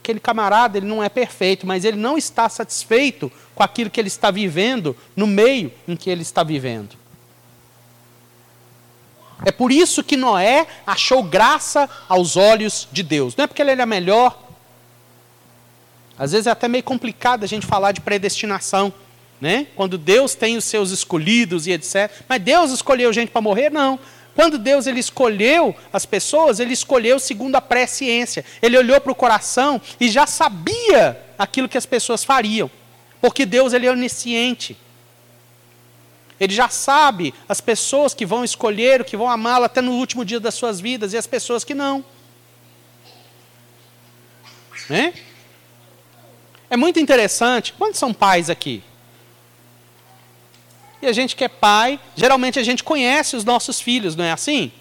aquele camarada ele não é perfeito, mas ele não está satisfeito com aquilo que ele está vivendo no meio em que ele está vivendo. É por isso que Noé achou graça aos olhos de Deus. Não é porque ele era melhor. Às vezes é até meio complicado a gente falar de predestinação. Né? Quando Deus tem os seus escolhidos e etc. Mas Deus escolheu gente para morrer? Não. Quando Deus ele escolheu as pessoas, ele escolheu segundo a presciência. Ele olhou para o coração e já sabia aquilo que as pessoas fariam. Porque Deus ele é onisciente. Ele já sabe as pessoas que vão escolher, que vão amá-lo até no último dia das suas vidas e as pessoas que não. Né? É muito interessante. Quantos são pais aqui? E a gente que é pai, geralmente a gente conhece os nossos filhos, não é assim?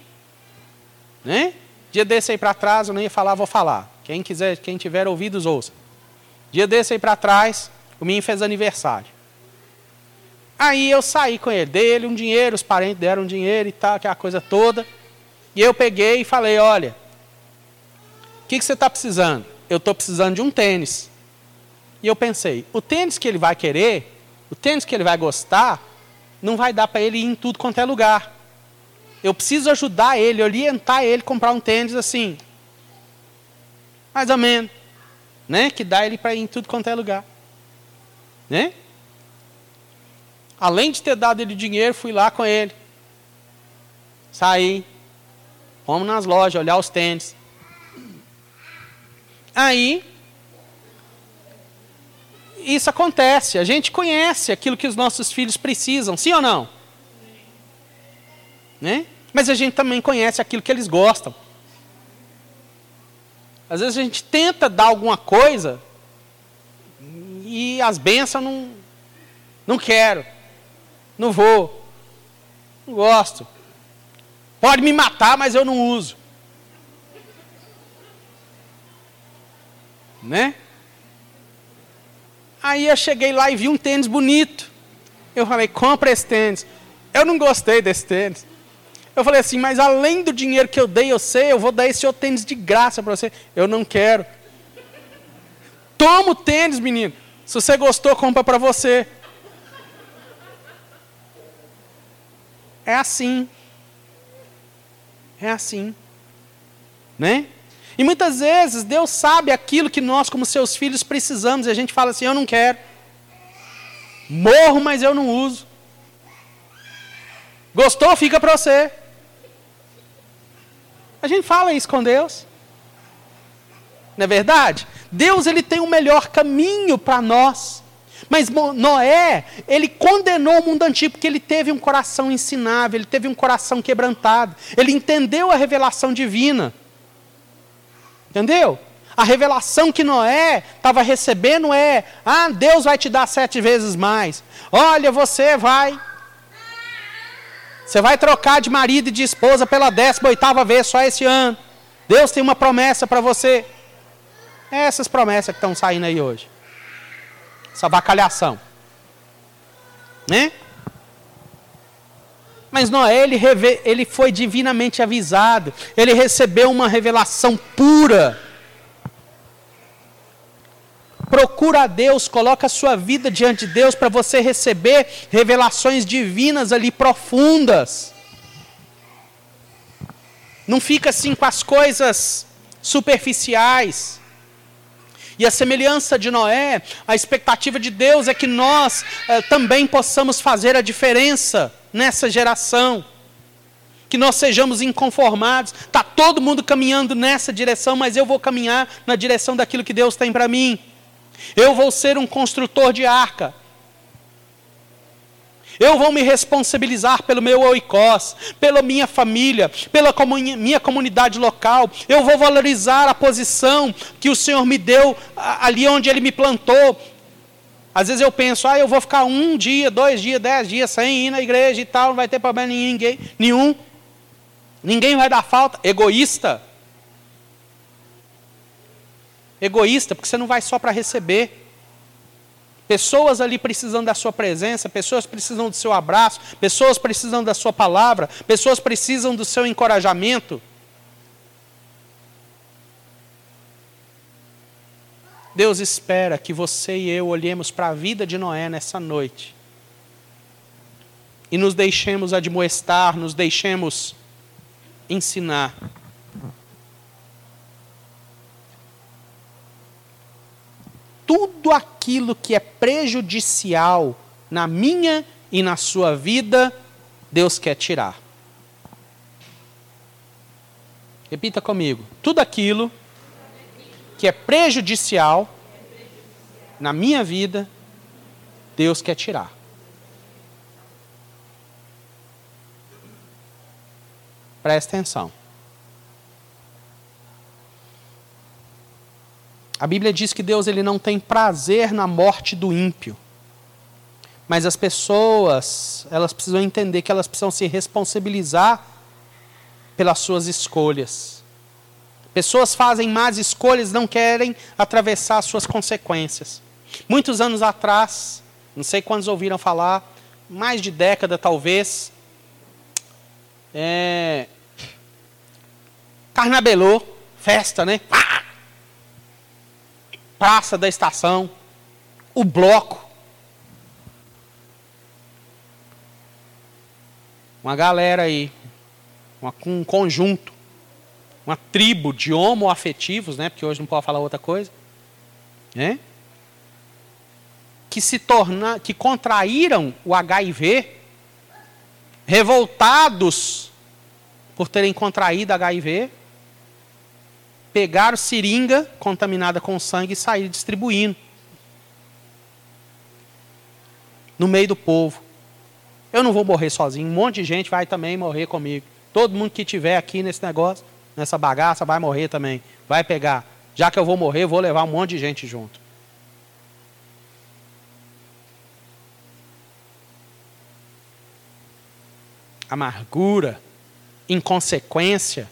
Né? Dia desse aí para trás, eu não ia falar, vou falar. Quem quiser, quem tiver ouvidos, ouça. Dia desse aí para trás, o menino fez aniversário. Aí eu saí com ele, dei ele um dinheiro, os parentes deram um dinheiro e tal, aquela coisa toda. E eu peguei e falei, olha, o que, que você está precisando? Eu estou precisando de um tênis. E eu pensei, o tênis que ele vai querer, o tênis que ele vai gostar, não vai dar para ele ir em tudo quanto é lugar. Eu preciso ajudar ele, orientar ele a comprar um tênis assim. Mais ou menos. Né? Que dá ele para ir em tudo quanto é lugar. Né? Além de ter dado ele dinheiro, fui lá com ele. Saí. Fomos nas lojas olhar os tênis. Aí, isso acontece. A gente conhece aquilo que os nossos filhos precisam, sim ou não? Né? Mas a gente também conhece aquilo que eles gostam. Às vezes a gente tenta dar alguma coisa e as bênçãos não, não quero, não vou, não gosto. Pode me matar, mas eu não uso. Né? Aí eu cheguei lá e vi um tênis bonito. Eu falei, compra esse tênis. Eu não gostei desse tênis. Eu falei assim, mas além do dinheiro que eu dei, eu sei, eu vou dar esse outro tênis de graça para você. Eu não quero. Toma o tênis, menino. Se você gostou, compra para você. É assim. É assim. Né? E muitas vezes Deus sabe aquilo que nós, como seus filhos, precisamos, e a gente fala assim: eu não quero. Morro, mas eu não uso. Gostou? Fica para você. A gente fala isso com Deus. Não é verdade? Deus ele tem o melhor caminho para nós. Mas Noé, ele condenou o mundo antigo porque ele teve um coração ensinável, ele teve um coração quebrantado. Ele entendeu a revelação divina. Entendeu? A revelação que Noé estava recebendo é: ah, Deus vai te dar sete vezes mais. Olha, você vai. Você vai trocar de marido e de esposa pela décima oitava vez só esse ano. Deus tem uma promessa para você. É essas promessas que estão saindo aí hoje. Essa bacalhação. Né? Mas Noé, ele, ele foi divinamente avisado. Ele recebeu uma revelação pura. Procura a Deus, coloca a sua vida diante de Deus para você receber revelações divinas ali profundas. Não fica assim com as coisas superficiais. E a semelhança de Noé, a expectativa de Deus é que nós eh, também possamos fazer a diferença nessa geração. Que nós sejamos inconformados. Está todo mundo caminhando nessa direção, mas eu vou caminhar na direção daquilo que Deus tem para mim. Eu vou ser um construtor de arca. Eu vou me responsabilizar pelo meu oicós, pela minha família, pela comuni minha comunidade local. Eu vou valorizar a posição que o Senhor me deu ali onde Ele me plantou. Às vezes eu penso, ah, eu vou ficar um dia, dois dias, dez dias sem ir na igreja e tal, não vai ter problema ninguém, nenhum. Ninguém vai dar falta. Egoísta. Egoísta, porque você não vai só para receber. Pessoas ali precisam da sua presença, pessoas precisam do seu abraço, pessoas precisam da sua palavra, pessoas precisam do seu encorajamento. Deus espera que você e eu olhemos para a vida de Noé nessa noite e nos deixemos admoestar, nos deixemos ensinar. tudo aquilo que é prejudicial na minha e na sua vida, Deus quer tirar. Repita comigo. Tudo aquilo que é prejudicial na minha vida, Deus quer tirar. Presta atenção. A Bíblia diz que Deus ele não tem prazer na morte do ímpio. Mas as pessoas, elas precisam entender que elas precisam se responsabilizar pelas suas escolhas. Pessoas fazem más escolhas, não querem atravessar as suas consequências. Muitos anos atrás, não sei quantos ouviram falar, mais de década talvez, é, Carnabelô, festa, né? Praça da estação, o bloco. Uma galera aí, uma, um conjunto, uma tribo de homoafetivos, né? Porque hoje não pode falar outra coisa, né? Que se tornar, que contraíram o HIV, revoltados por terem contraído HIV, pegaram seringa contaminada com sangue e saíram distribuindo no meio do povo. Eu não vou morrer sozinho, um monte de gente vai também morrer comigo. Todo mundo que tiver aqui nesse negócio, nessa bagaça, vai morrer também. Vai pegar. Já que eu vou morrer, eu vou levar um monte de gente junto. Amargura, inconsequência,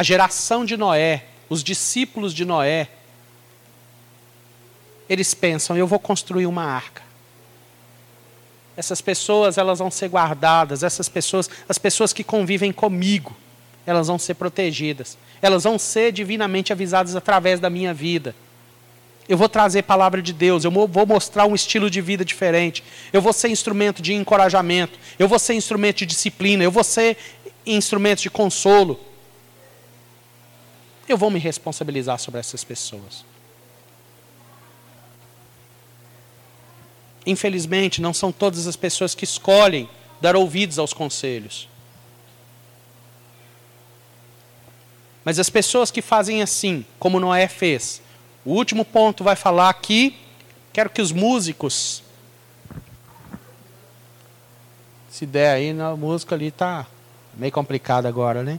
a geração de Noé, os discípulos de Noé, eles pensam: eu vou construir uma arca. Essas pessoas, elas vão ser guardadas, essas pessoas, as pessoas que convivem comigo, elas vão ser protegidas. Elas vão ser divinamente avisadas através da minha vida. Eu vou trazer palavra de Deus, eu vou mostrar um estilo de vida diferente. Eu vou ser instrumento de encorajamento, eu vou ser instrumento de disciplina, eu vou ser instrumento de consolo eu vou me responsabilizar sobre essas pessoas. Infelizmente, não são todas as pessoas que escolhem dar ouvidos aos conselhos. Mas as pessoas que fazem assim, como Noé fez, o último ponto vai falar aqui, quero que os músicos. Se der aí, na música ali tá meio complicado agora, né?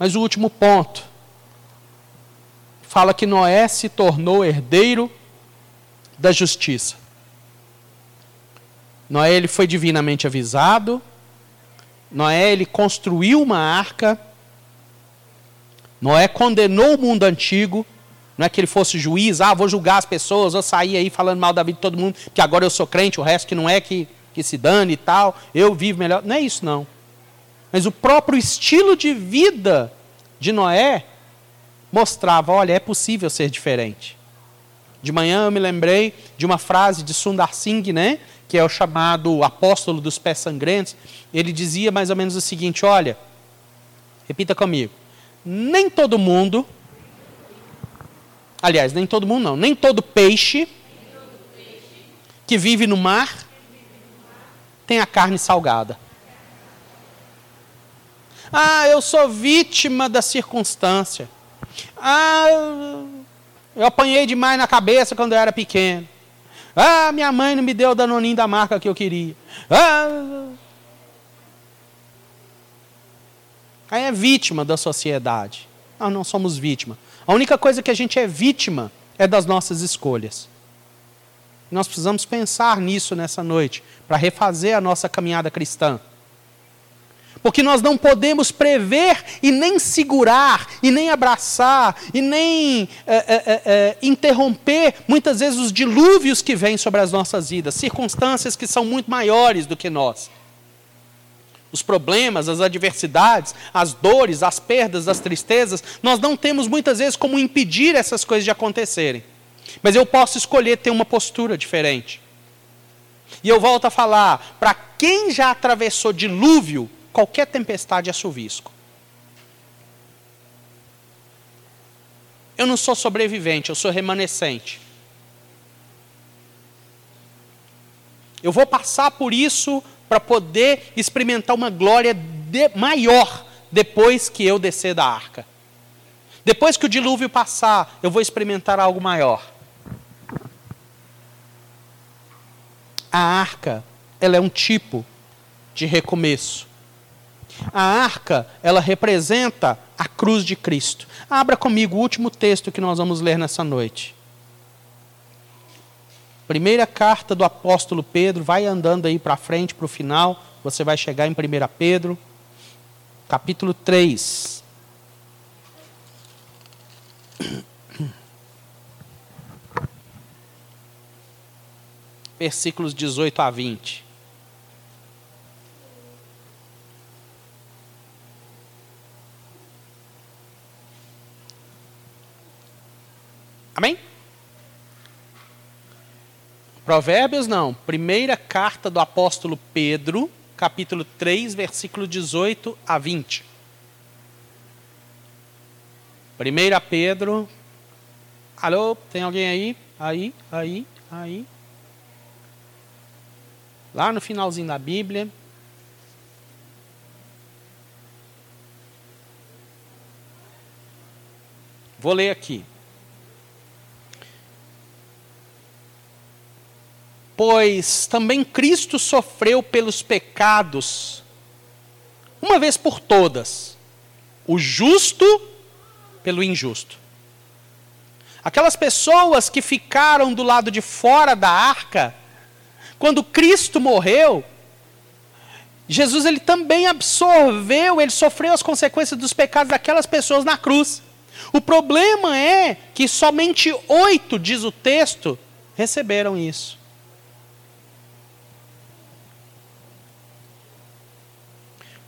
Mas o último ponto fala que Noé se tornou herdeiro da justiça. Noé ele foi divinamente avisado. Noé ele construiu uma arca. Noé condenou o mundo antigo. Não é que ele fosse juiz, ah, vou julgar as pessoas, vou sair aí falando mal da vida de todo mundo, que agora eu sou crente, o resto que não é que, que se dane e tal, eu vivo melhor. Não é isso não. Mas o próprio estilo de vida de Noé mostrava: olha, é possível ser diferente. De manhã eu me lembrei de uma frase de Sundar Singh, né, que é o chamado apóstolo dos pés sangrentos. Ele dizia mais ou menos o seguinte: olha, repita comigo. Nem todo mundo, aliás, nem todo mundo não, nem todo peixe que vive no mar tem a carne salgada. Ah, eu sou vítima da circunstância. Ah, eu apanhei demais na cabeça quando eu era pequeno. Ah, minha mãe não me deu o danoninho da marca que eu queria. Ah, aí é vítima da sociedade. Nós não somos vítima. A única coisa que a gente é vítima é das nossas escolhas. Nós precisamos pensar nisso nessa noite, para refazer a nossa caminhada cristã. Porque nós não podemos prever e nem segurar, e nem abraçar, e nem é, é, é, interromper, muitas vezes, os dilúvios que vêm sobre as nossas vidas, circunstâncias que são muito maiores do que nós. Os problemas, as adversidades, as dores, as perdas, as tristezas, nós não temos muitas vezes como impedir essas coisas de acontecerem. Mas eu posso escolher ter uma postura diferente. E eu volto a falar, para quem já atravessou dilúvio, qualquer tempestade é chuvisco. Eu não sou sobrevivente, eu sou remanescente. Eu vou passar por isso para poder experimentar uma glória de, maior depois que eu descer da arca. Depois que o dilúvio passar, eu vou experimentar algo maior. A arca ela é um tipo de recomeço. A arca, ela representa a cruz de Cristo. Abra comigo o último texto que nós vamos ler nessa noite. Primeira carta do apóstolo Pedro, vai andando aí para frente, para o final, você vai chegar em 1 Pedro, capítulo 3. Versículos 18 a 20. Amém? Provérbios não. Primeira carta do apóstolo Pedro, capítulo 3, versículo 18 a 20. Primeira Pedro. Alô, tem alguém aí? Aí, aí, aí. Lá no finalzinho da Bíblia. Vou ler aqui. Pois também Cristo sofreu pelos pecados, uma vez por todas, o justo pelo injusto. Aquelas pessoas que ficaram do lado de fora da arca, quando Cristo morreu, Jesus ele também absorveu, ele sofreu as consequências dos pecados daquelas pessoas na cruz. O problema é que somente oito, diz o texto, receberam isso.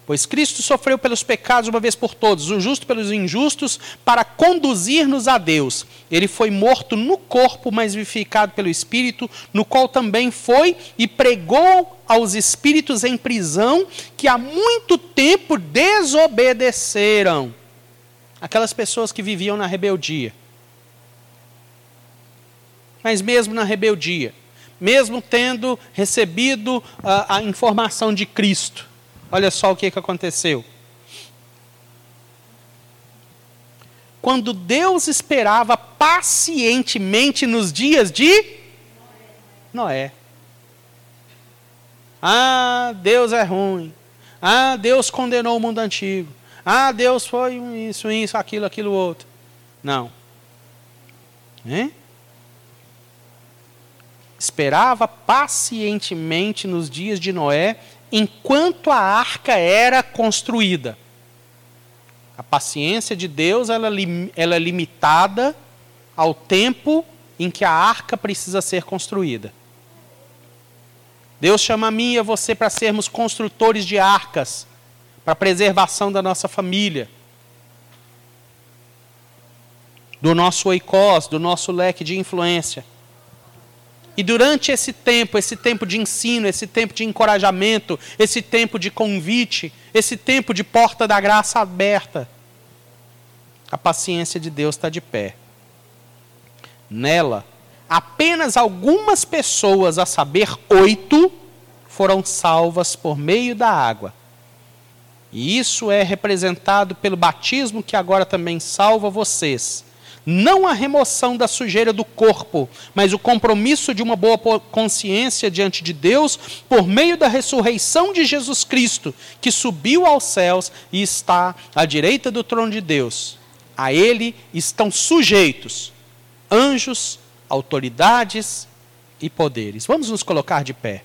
Pois Cristo sofreu pelos pecados uma vez por todos, o justo pelos injustos, para conduzir-nos a Deus. Ele foi morto no corpo, mas vivificado pelo Espírito, no qual também foi e pregou aos espíritos em prisão que há muito tempo desobedeceram. Aquelas pessoas que viviam na rebeldia. Mas mesmo na rebeldia, mesmo tendo recebido a, a informação de Cristo, Olha só o que, que aconteceu. Quando Deus esperava pacientemente nos dias de Noé. Ah, Deus é ruim. Ah, Deus condenou o mundo antigo. Ah, Deus foi isso, isso, aquilo, aquilo outro. Não. Hein? Esperava pacientemente nos dias de Noé enquanto a arca era construída. A paciência de Deus ela, ela é limitada ao tempo em que a arca precisa ser construída. Deus chama a mim e a você para sermos construtores de arcas, para a preservação da nossa família, do nosso oikos, do nosso leque de influência. E durante esse tempo, esse tempo de ensino, esse tempo de encorajamento, esse tempo de convite, esse tempo de porta da graça aberta, a paciência de Deus está de pé. Nela, apenas algumas pessoas, a saber, oito, foram salvas por meio da água. E isso é representado pelo batismo que agora também salva vocês não a remoção da sujeira do corpo, mas o compromisso de uma boa consciência diante de Deus por meio da ressurreição de Jesus Cristo, que subiu aos céus e está à direita do trono de Deus. A ele estão sujeitos anjos, autoridades e poderes. Vamos nos colocar de pé.